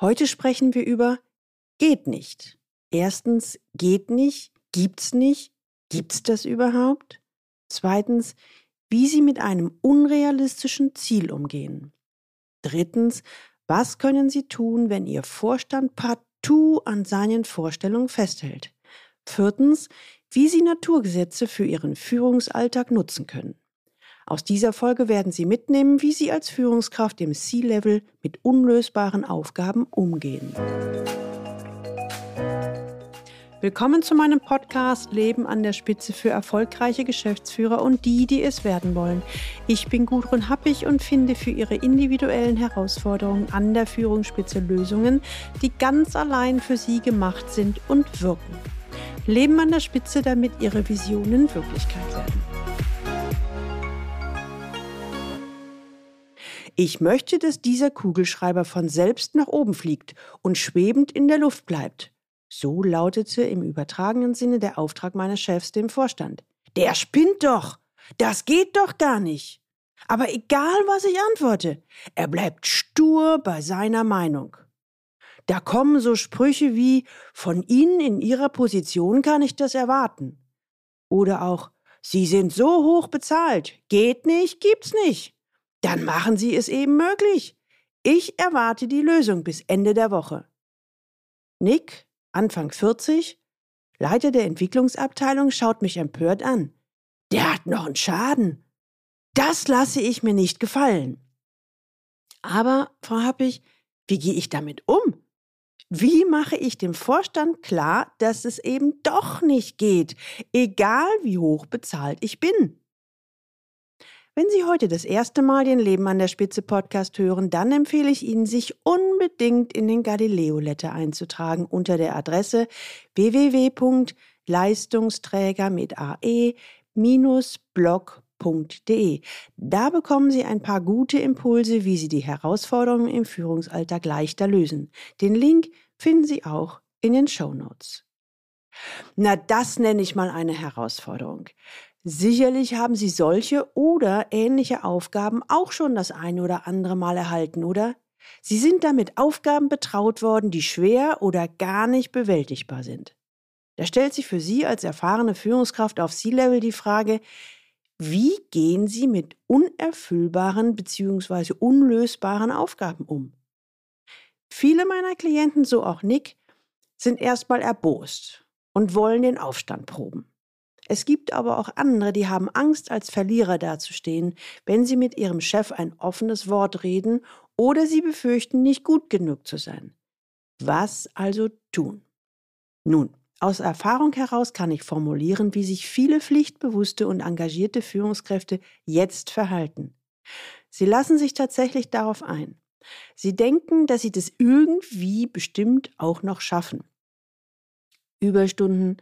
Heute sprechen wir über geht nicht. Erstens, geht nicht, gibt's nicht, gibt's das überhaupt? Zweitens, wie Sie mit einem unrealistischen Ziel umgehen. Drittens, was können Sie tun, wenn Ihr Vorstand partout an seinen Vorstellungen festhält? Viertens, wie Sie Naturgesetze für Ihren Führungsalltag nutzen können. Aus dieser Folge werden Sie mitnehmen, wie Sie als Führungskraft im C-Level mit unlösbaren Aufgaben umgehen. Willkommen zu meinem Podcast Leben an der Spitze für erfolgreiche Geschäftsführer und die, die es werden wollen. Ich bin Gudrun Happig und finde für Ihre individuellen Herausforderungen an der Führungsspitze Lösungen, die ganz allein für Sie gemacht sind und wirken. Leben an der Spitze, damit Ihre Visionen Wirklichkeit werden. Ich möchte, dass dieser Kugelschreiber von selbst nach oben fliegt und schwebend in der Luft bleibt. So lautete im übertragenen Sinne der Auftrag meines Chefs dem Vorstand. Der spinnt doch! Das geht doch gar nicht! Aber egal, was ich antworte, er bleibt stur bei seiner Meinung. Da kommen so Sprüche wie von Ihnen in Ihrer Position kann ich das erwarten. Oder auch Sie sind so hoch bezahlt, geht nicht, gibt's nicht. Dann machen Sie es eben möglich. Ich erwarte die Lösung bis Ende der Woche. Nick, Anfang 40, Leiter der Entwicklungsabteilung, schaut mich empört an. Der hat noch einen Schaden. Das lasse ich mir nicht gefallen. Aber, Frau Happig, wie gehe ich damit um? Wie mache ich dem Vorstand klar, dass es eben doch nicht geht, egal wie hoch bezahlt ich bin? Wenn Sie heute das erste Mal den Leben an der Spitze Podcast hören, dann empfehle ich Ihnen, sich unbedingt in den Galileo Letter einzutragen unter der Adresse www.leistungsträger mit ae-blog.de. Da bekommen Sie ein paar gute Impulse, wie Sie die Herausforderungen im Führungsalltag leichter lösen. Den Link finden Sie auch in den Show Notes. Na, das nenne ich mal eine Herausforderung. Sicherlich haben Sie solche oder ähnliche Aufgaben auch schon das eine oder andere Mal erhalten, oder? Sie sind damit Aufgaben betraut worden, die schwer oder gar nicht bewältigbar sind. Da stellt sich für Sie als erfahrene Führungskraft auf C-Level die Frage, wie gehen Sie mit unerfüllbaren bzw. unlösbaren Aufgaben um? Viele meiner Klienten, so auch Nick, sind erstmal erbost und wollen den Aufstand proben. Es gibt aber auch andere, die haben Angst, als Verlierer dazustehen, wenn sie mit ihrem Chef ein offenes Wort reden oder sie befürchten, nicht gut genug zu sein. Was also tun? Nun, aus Erfahrung heraus kann ich formulieren, wie sich viele pflichtbewusste und engagierte Führungskräfte jetzt verhalten. Sie lassen sich tatsächlich darauf ein. Sie denken, dass sie das irgendwie bestimmt auch noch schaffen. Überstunden,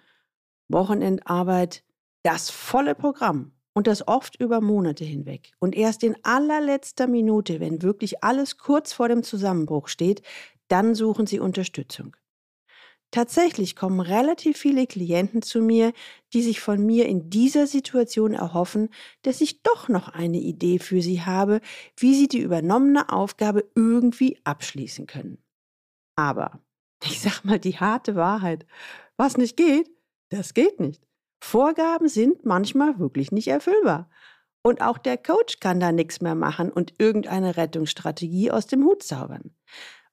Wochenendarbeit, das volle Programm und das oft über Monate hinweg. Und erst in allerletzter Minute, wenn wirklich alles kurz vor dem Zusammenbruch steht, dann suchen sie Unterstützung. Tatsächlich kommen relativ viele Klienten zu mir, die sich von mir in dieser Situation erhoffen, dass ich doch noch eine Idee für sie habe, wie sie die übernommene Aufgabe irgendwie abschließen können. Aber, ich sag mal die harte Wahrheit, was nicht geht, das geht nicht. Vorgaben sind manchmal wirklich nicht erfüllbar. Und auch der Coach kann da nichts mehr machen und irgendeine Rettungsstrategie aus dem Hut zaubern.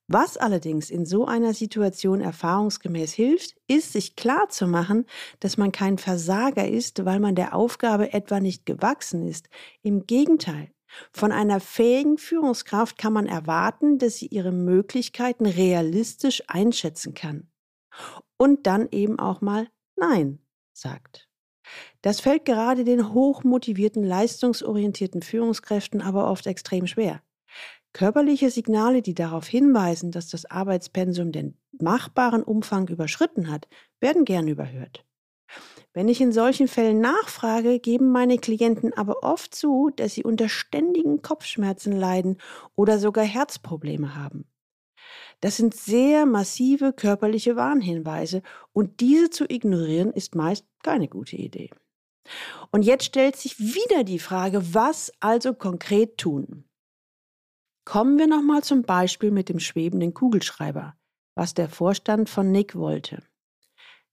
Was allerdings in so einer Situation erfahrungsgemäß hilft, ist, sich klar zu machen, dass man kein Versager ist, weil man der Aufgabe etwa nicht gewachsen ist. Im Gegenteil, von einer fähigen Führungskraft kann man erwarten, dass sie ihre Möglichkeiten realistisch einschätzen kann. Und dann eben auch mal Nein sagt. Das fällt gerade den hochmotivierten, leistungsorientierten Führungskräften aber oft extrem schwer. Körperliche Signale, die darauf hinweisen, dass das Arbeitspensum den machbaren Umfang überschritten hat, werden gern überhört. Wenn ich in solchen Fällen nachfrage, geben meine Klienten aber oft zu, dass sie unter ständigen Kopfschmerzen leiden oder sogar Herzprobleme haben. Das sind sehr massive körperliche Warnhinweise und diese zu ignorieren ist meist keine gute Idee. Und jetzt stellt sich wieder die Frage, was also konkret tun? Kommen wir nochmal zum Beispiel mit dem schwebenden Kugelschreiber, was der Vorstand von Nick wollte.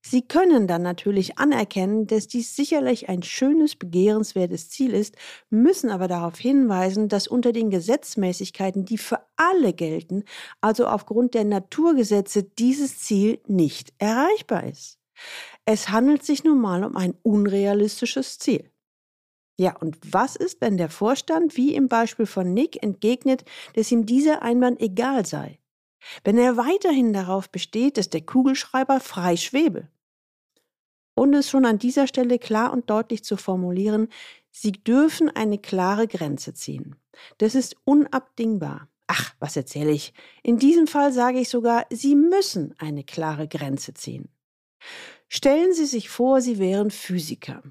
Sie können dann natürlich anerkennen, dass dies sicherlich ein schönes, begehrenswertes Ziel ist, müssen aber darauf hinweisen, dass unter den Gesetzmäßigkeiten, die für alle gelten, also aufgrund der Naturgesetze, dieses Ziel nicht erreichbar ist. Es handelt sich nun mal um ein unrealistisches Ziel. Ja, und was ist, wenn der Vorstand, wie im Beispiel von Nick, entgegnet, dass ihm dieser Einwand egal sei? Wenn er weiterhin darauf besteht, dass der Kugelschreiber frei schwebe? Und es schon an dieser Stelle klar und deutlich zu formulieren, Sie dürfen eine klare Grenze ziehen. Das ist unabdingbar. Ach, was erzähle ich? In diesem Fall sage ich sogar, Sie müssen eine klare Grenze ziehen. Stellen Sie sich vor, Sie wären Physiker.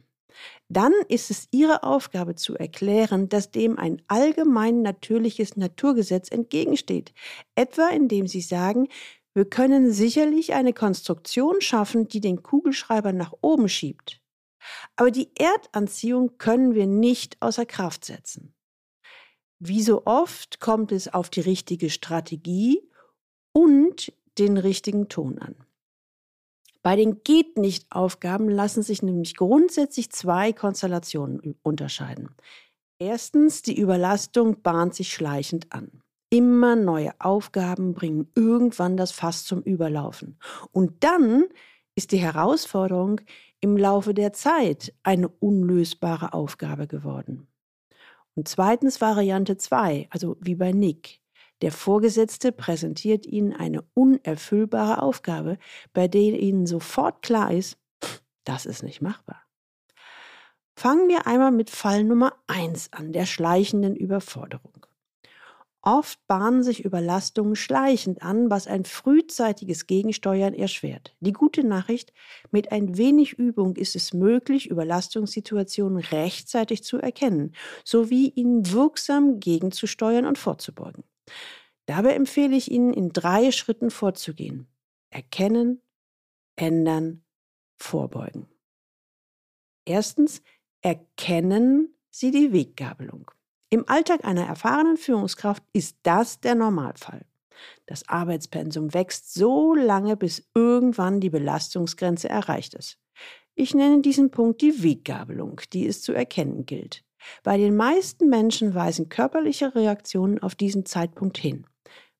Dann ist es Ihre Aufgabe zu erklären, dass dem ein allgemein natürliches Naturgesetz entgegensteht, etwa indem Sie sagen, wir können sicherlich eine Konstruktion schaffen, die den Kugelschreiber nach oben schiebt. Aber die Erdanziehung können wir nicht außer Kraft setzen. Wie so oft kommt es auf die richtige Strategie und den richtigen Ton an. Bei den Geht-nicht-Aufgaben lassen sich nämlich grundsätzlich zwei Konstellationen unterscheiden. Erstens, die Überlastung bahnt sich schleichend an. Immer neue Aufgaben bringen irgendwann das Fass zum Überlaufen. Und dann ist die Herausforderung im Laufe der Zeit eine unlösbare Aufgabe geworden. Und zweitens Variante 2, also wie bei Nick. Der Vorgesetzte präsentiert Ihnen eine unerfüllbare Aufgabe, bei der Ihnen sofort klar ist, das ist nicht machbar. Fangen wir einmal mit Fall Nummer 1 an, der schleichenden Überforderung. Oft bahnen sich Überlastungen schleichend an, was ein frühzeitiges Gegensteuern erschwert. Die gute Nachricht, mit ein wenig Übung ist es möglich, Überlastungssituationen rechtzeitig zu erkennen, sowie ihnen wirksam gegenzusteuern und vorzubeugen. Dabei empfehle ich Ihnen, in drei Schritten vorzugehen. Erkennen, ändern, vorbeugen. Erstens, erkennen Sie die Weggabelung. Im Alltag einer erfahrenen Führungskraft ist das der Normalfall. Das Arbeitspensum wächst so lange, bis irgendwann die Belastungsgrenze erreicht ist. Ich nenne diesen Punkt die Weggabelung, die es zu erkennen gilt. Bei den meisten Menschen weisen körperliche Reaktionen auf diesen Zeitpunkt hin.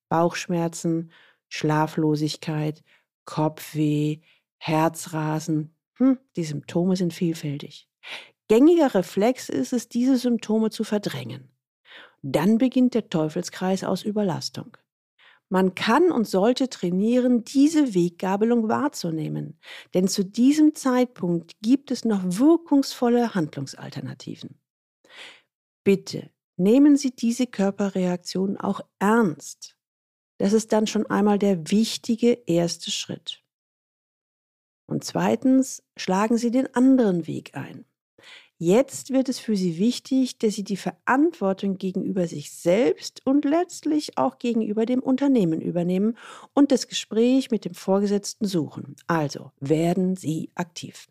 Bauchschmerzen, Schlaflosigkeit, Kopfweh, Herzrasen. Hm, die Symptome sind vielfältig. Gängiger Reflex ist es, diese Symptome zu verdrängen. Dann beginnt der Teufelskreis aus Überlastung. Man kann und sollte trainieren, diese Weggabelung wahrzunehmen, denn zu diesem Zeitpunkt gibt es noch wirkungsvolle Handlungsalternativen. Bitte nehmen Sie diese Körperreaktion auch ernst. Das ist dann schon einmal der wichtige erste Schritt. Und zweitens schlagen Sie den anderen Weg ein. Jetzt wird es für sie wichtig, dass sie die Verantwortung gegenüber sich selbst und letztlich auch gegenüber dem Unternehmen übernehmen und das Gespräch mit dem Vorgesetzten suchen. Also werden sie aktiv.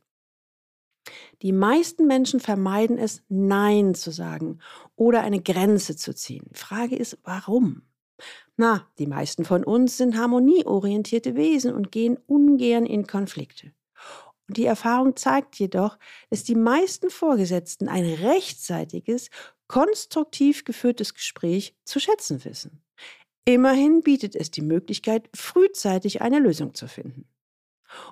Die meisten Menschen vermeiden es, Nein zu sagen oder eine Grenze zu ziehen. Frage ist, warum? Na, die meisten von uns sind harmonieorientierte Wesen und gehen ungern in Konflikte. Und die Erfahrung zeigt jedoch, dass die meisten Vorgesetzten ein rechtzeitiges, konstruktiv geführtes Gespräch zu schätzen wissen. Immerhin bietet es die Möglichkeit, frühzeitig eine Lösung zu finden.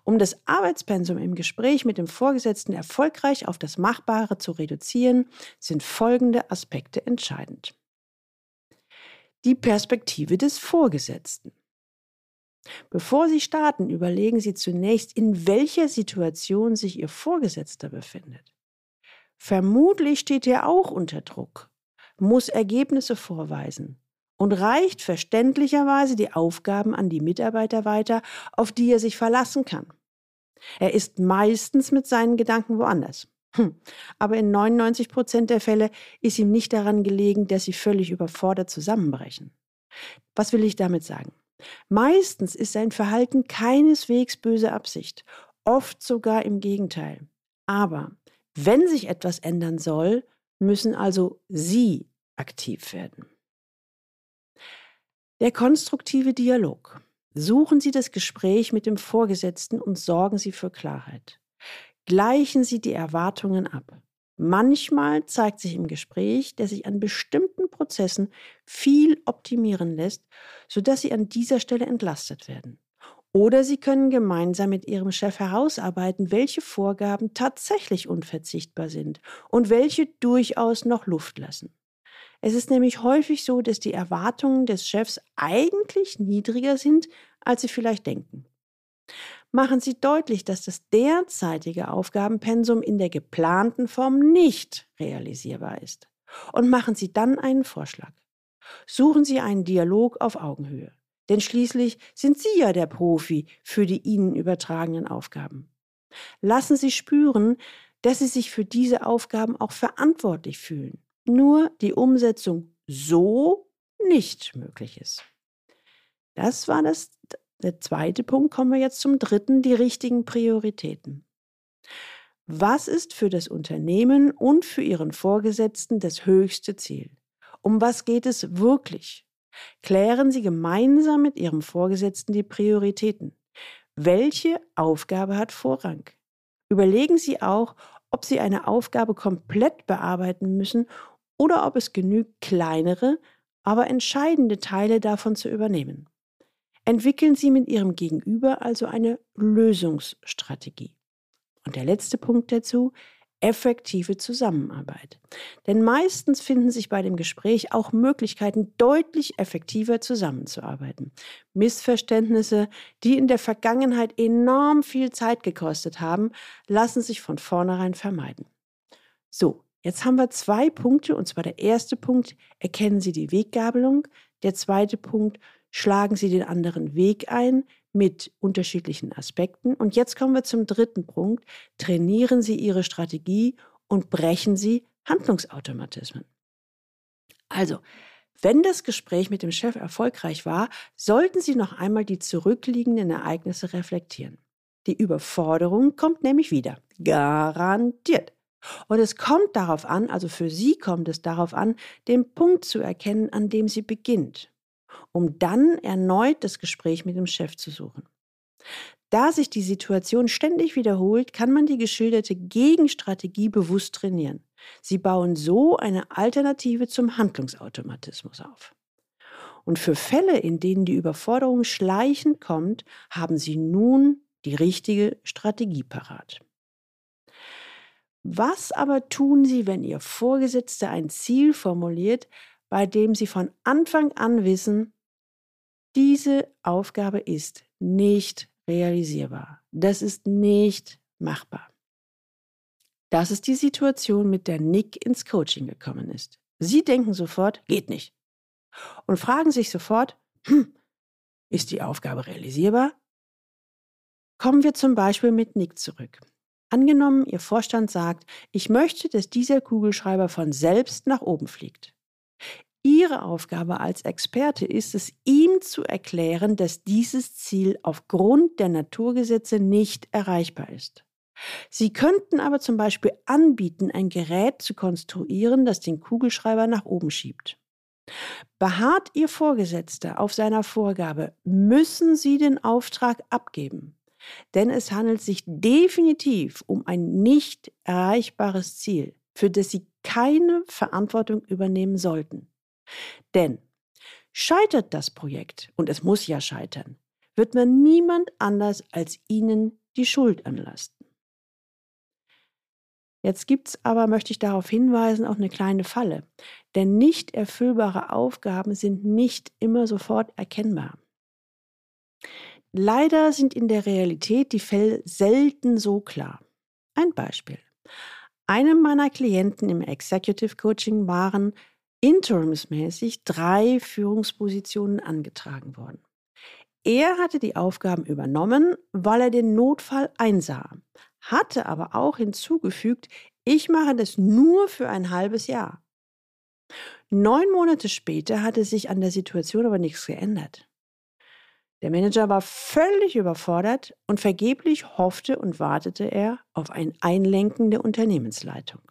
Um das Arbeitspensum im Gespräch mit dem Vorgesetzten erfolgreich auf das Machbare zu reduzieren, sind folgende Aspekte entscheidend. Die Perspektive des Vorgesetzten. Bevor Sie starten, überlegen Sie zunächst, in welcher Situation sich Ihr Vorgesetzter befindet. Vermutlich steht er auch unter Druck, muss Ergebnisse vorweisen und reicht verständlicherweise die Aufgaben an die Mitarbeiter weiter, auf die er sich verlassen kann. Er ist meistens mit seinen Gedanken woanders. Hm. Aber in 99 Prozent der Fälle ist ihm nicht daran gelegen, dass sie völlig überfordert zusammenbrechen. Was will ich damit sagen? Meistens ist sein Verhalten keineswegs böse Absicht, oft sogar im Gegenteil. Aber wenn sich etwas ändern soll, müssen also Sie aktiv werden. Der konstruktive Dialog. Suchen Sie das Gespräch mit dem Vorgesetzten und sorgen Sie für Klarheit. Gleichen Sie die Erwartungen ab. Manchmal zeigt sich im Gespräch, dass sich an bestimmten Prozessen viel optimieren lässt, sodass Sie an dieser Stelle entlastet werden. Oder Sie können gemeinsam mit Ihrem Chef herausarbeiten, welche Vorgaben tatsächlich unverzichtbar sind und welche durchaus noch Luft lassen. Es ist nämlich häufig so, dass die Erwartungen des Chefs eigentlich niedriger sind, als Sie vielleicht denken. Machen Sie deutlich, dass das derzeitige Aufgabenpensum in der geplanten Form nicht realisierbar ist. Und machen Sie dann einen Vorschlag. Suchen Sie einen Dialog auf Augenhöhe. Denn schließlich sind Sie ja der Profi für die Ihnen übertragenen Aufgaben. Lassen Sie spüren, dass Sie sich für diese Aufgaben auch verantwortlich fühlen. Nur die Umsetzung so nicht möglich ist. Das war das, der zweite Punkt. Kommen wir jetzt zum dritten, die richtigen Prioritäten. Was ist für das Unternehmen und für Ihren Vorgesetzten das höchste Ziel? Um was geht es wirklich? Klären Sie gemeinsam mit Ihrem Vorgesetzten die Prioritäten. Welche Aufgabe hat Vorrang? Überlegen Sie auch, ob Sie eine Aufgabe komplett bearbeiten müssen oder ob es genügt, kleinere, aber entscheidende Teile davon zu übernehmen. Entwickeln Sie mit Ihrem Gegenüber also eine Lösungsstrategie. Und der letzte Punkt dazu, effektive Zusammenarbeit. Denn meistens finden sich bei dem Gespräch auch Möglichkeiten, deutlich effektiver zusammenzuarbeiten. Missverständnisse, die in der Vergangenheit enorm viel Zeit gekostet haben, lassen sich von vornherein vermeiden. So, jetzt haben wir zwei Punkte, und zwar der erste Punkt, erkennen Sie die Weggabelung, der zweite Punkt, schlagen Sie den anderen Weg ein, mit unterschiedlichen Aspekten. Und jetzt kommen wir zum dritten Punkt. Trainieren Sie Ihre Strategie und brechen Sie Handlungsautomatismen. Also, wenn das Gespräch mit dem Chef erfolgreich war, sollten Sie noch einmal die zurückliegenden Ereignisse reflektieren. Die Überforderung kommt nämlich wieder. Garantiert. Und es kommt darauf an, also für Sie kommt es darauf an, den Punkt zu erkennen, an dem sie beginnt um dann erneut das Gespräch mit dem Chef zu suchen. Da sich die Situation ständig wiederholt, kann man die geschilderte Gegenstrategie bewusst trainieren. Sie bauen so eine Alternative zum Handlungsautomatismus auf. Und für Fälle, in denen die Überforderung schleichend kommt, haben Sie nun die richtige Strategie parat. Was aber tun Sie, wenn Ihr Vorgesetzter ein Ziel formuliert, bei dem Sie von Anfang an wissen, diese Aufgabe ist nicht realisierbar. Das ist nicht machbar. Das ist die Situation, mit der Nick ins Coaching gekommen ist. Sie denken sofort, geht nicht. Und fragen sich sofort, hm, ist die Aufgabe realisierbar? Kommen wir zum Beispiel mit Nick zurück. Angenommen, Ihr Vorstand sagt, ich möchte, dass dieser Kugelschreiber von selbst nach oben fliegt. Ihre Aufgabe als Experte ist es, ihm zu erklären, dass dieses Ziel aufgrund der Naturgesetze nicht erreichbar ist. Sie könnten aber zum Beispiel anbieten, ein Gerät zu konstruieren, das den Kugelschreiber nach oben schiebt. Beharrt Ihr Vorgesetzter auf seiner Vorgabe, müssen Sie den Auftrag abgeben. Denn es handelt sich definitiv um ein nicht erreichbares Ziel, für das Sie keine Verantwortung übernehmen sollten. Denn scheitert das Projekt, und es muss ja scheitern, wird man niemand anders als Ihnen die Schuld anlasten. Jetzt gibt es aber, möchte ich darauf hinweisen, auch eine kleine Falle. Denn nicht erfüllbare Aufgaben sind nicht immer sofort erkennbar. Leider sind in der Realität die Fälle selten so klar. Ein Beispiel. Einem meiner Klienten im Executive Coaching waren interimsmäßig drei Führungspositionen angetragen worden. Er hatte die Aufgaben übernommen, weil er den Notfall einsah, hatte aber auch hinzugefügt, ich mache das nur für ein halbes Jahr. Neun Monate später hatte sich an der Situation aber nichts geändert. Der Manager war völlig überfordert und vergeblich hoffte und wartete er auf ein Einlenken der Unternehmensleitung.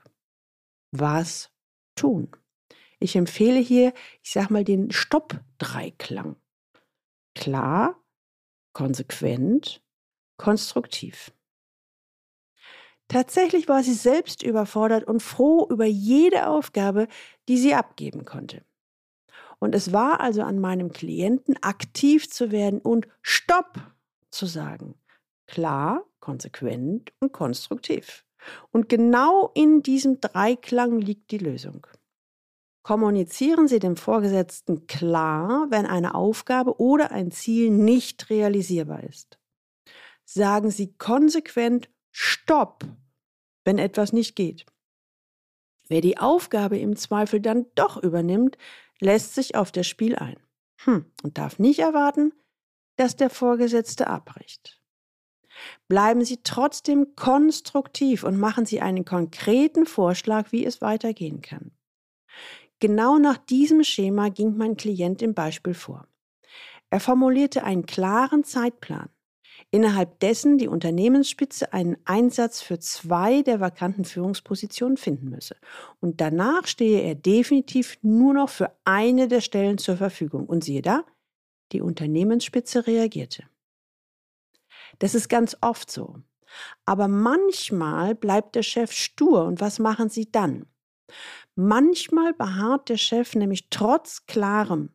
Was tun? Ich empfehle hier, ich sag mal, den Stopp-Dreiklang. Klar, konsequent, konstruktiv. Tatsächlich war sie selbst überfordert und froh über jede Aufgabe, die sie abgeben konnte. Und es war also an meinem Klienten, aktiv zu werden und Stopp zu sagen. Klar, konsequent und konstruktiv. Und genau in diesem Dreiklang liegt die Lösung. Kommunizieren Sie dem Vorgesetzten klar, wenn eine Aufgabe oder ein Ziel nicht realisierbar ist. Sagen Sie konsequent Stopp, wenn etwas nicht geht. Wer die Aufgabe im Zweifel dann doch übernimmt, lässt sich auf das Spiel ein hm, und darf nicht erwarten, dass der Vorgesetzte abbricht. Bleiben Sie trotzdem konstruktiv und machen Sie einen konkreten Vorschlag, wie es weitergehen kann. Genau nach diesem Schema ging mein Klient im Beispiel vor. Er formulierte einen klaren Zeitplan, innerhalb dessen die Unternehmensspitze einen Einsatz für zwei der vakanten Führungspositionen finden müsse. Und danach stehe er definitiv nur noch für eine der Stellen zur Verfügung. Und siehe da, die Unternehmensspitze reagierte. Das ist ganz oft so. Aber manchmal bleibt der Chef stur und was machen Sie dann? Manchmal beharrt der Chef nämlich trotz klarem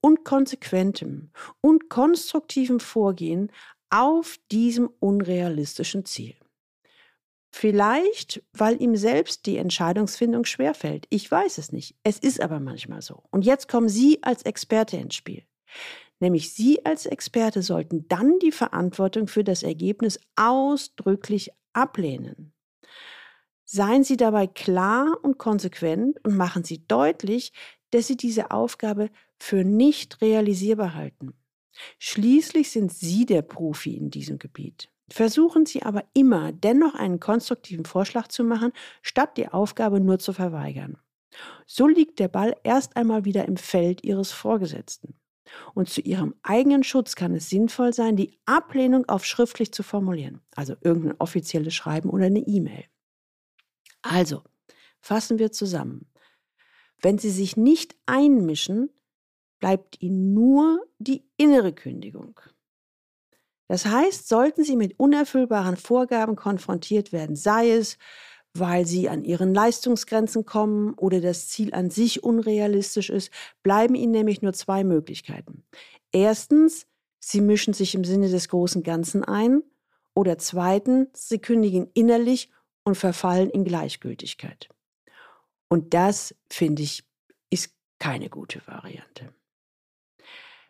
und konsequentem und konstruktivem Vorgehen auf diesem unrealistischen Ziel. Vielleicht, weil ihm selbst die Entscheidungsfindung schwerfällt. Ich weiß es nicht. Es ist aber manchmal so. Und jetzt kommen Sie als Experte ins Spiel. Nämlich Sie als Experte sollten dann die Verantwortung für das Ergebnis ausdrücklich ablehnen. Seien Sie dabei klar und konsequent und machen Sie deutlich, dass Sie diese Aufgabe für nicht realisierbar halten. Schließlich sind Sie der Profi in diesem Gebiet. Versuchen Sie aber immer dennoch einen konstruktiven Vorschlag zu machen, statt die Aufgabe nur zu verweigern. So liegt der Ball erst einmal wieder im Feld Ihres Vorgesetzten. Und zu Ihrem eigenen Schutz kann es sinnvoll sein, die Ablehnung auf schriftlich zu formulieren, also irgendein offizielles Schreiben oder eine E-Mail. Also, fassen wir zusammen. Wenn Sie sich nicht einmischen, bleibt Ihnen nur die innere Kündigung. Das heißt, sollten Sie mit unerfüllbaren Vorgaben konfrontiert werden, sei es, weil Sie an Ihren Leistungsgrenzen kommen oder das Ziel an sich unrealistisch ist, bleiben Ihnen nämlich nur zwei Möglichkeiten. Erstens, Sie mischen sich im Sinne des großen Ganzen ein oder zweitens, Sie kündigen innerlich und verfallen in Gleichgültigkeit. Und das, finde ich, ist keine gute Variante.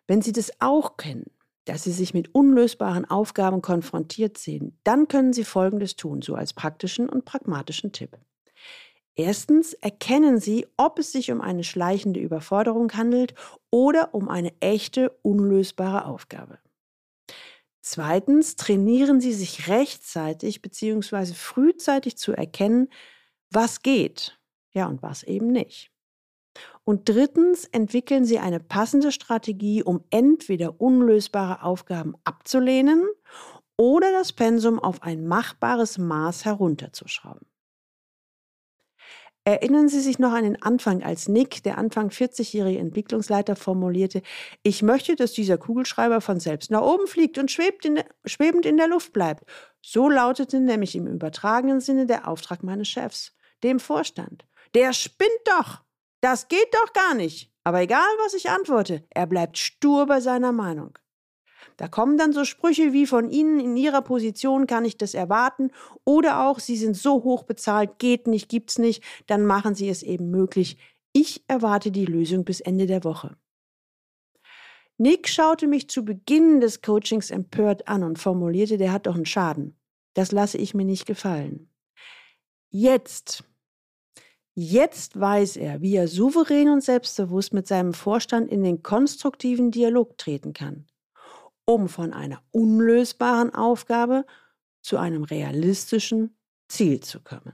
Wenn Sie das auch kennen, dass Sie sich mit unlösbaren Aufgaben konfrontiert sehen, dann können Sie Folgendes tun, so als praktischen und pragmatischen Tipp. Erstens erkennen Sie, ob es sich um eine schleichende Überforderung handelt oder um eine echte, unlösbare Aufgabe. Zweitens trainieren Sie sich rechtzeitig bzw. frühzeitig zu erkennen, was geht, ja und was eben nicht. Und drittens entwickeln Sie eine passende Strategie, um entweder unlösbare Aufgaben abzulehnen oder das Pensum auf ein machbares Maß herunterzuschrauben. Erinnern Sie sich noch an den Anfang, als Nick, der Anfang 40-jährige Entwicklungsleiter, formulierte, ich möchte, dass dieser Kugelschreiber von selbst nach oben fliegt und in schwebend in der Luft bleibt. So lautete nämlich im übertragenen Sinne der Auftrag meines Chefs, dem Vorstand. Der spinnt doch! Das geht doch gar nicht. Aber egal, was ich antworte, er bleibt stur bei seiner Meinung. Da kommen dann so Sprüche wie von Ihnen in Ihrer Position kann ich das erwarten oder auch Sie sind so hoch bezahlt, geht nicht, gibt's nicht, dann machen Sie es eben möglich. Ich erwarte die Lösung bis Ende der Woche. Nick schaute mich zu Beginn des Coachings empört an und formulierte, der hat doch einen Schaden. Das lasse ich mir nicht gefallen. Jetzt, Jetzt weiß er, wie er souverän und selbstbewusst mit seinem Vorstand in den konstruktiven Dialog treten kann, um von einer unlösbaren Aufgabe zu einem realistischen Ziel zu kommen.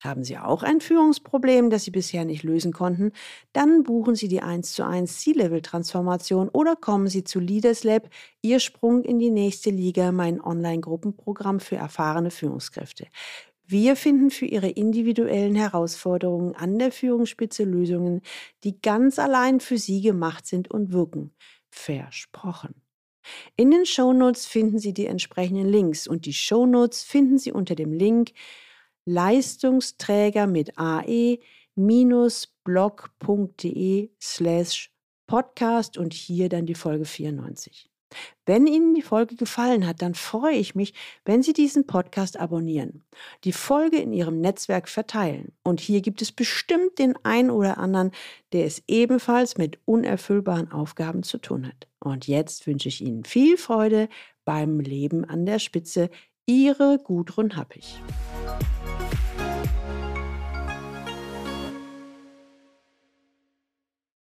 Haben Sie auch ein Führungsproblem, das Sie bisher nicht lösen konnten? Dann buchen Sie die 1 zu 1 C-Level-Transformation oder kommen Sie zu Leaders Lab, Ihr Sprung in die nächste Liga, mein Online-Gruppenprogramm für erfahrene Führungskräfte. Wir finden für Ihre individuellen Herausforderungen an der Führungsspitze Lösungen, die ganz allein für Sie gemacht sind und wirken. Versprochen. In den Shownotes finden Sie die entsprechenden Links und die Shownotes finden Sie unter dem Link Leistungsträger mit ae-blog.de slash podcast und hier dann die Folge 94. Wenn Ihnen die Folge gefallen hat, dann freue ich mich, wenn Sie diesen Podcast abonnieren, die Folge in Ihrem Netzwerk verteilen. Und hier gibt es bestimmt den einen oder anderen, der es ebenfalls mit unerfüllbaren Aufgaben zu tun hat. Und jetzt wünsche ich Ihnen viel Freude beim Leben an der Spitze. Ihre Gudrun Happig.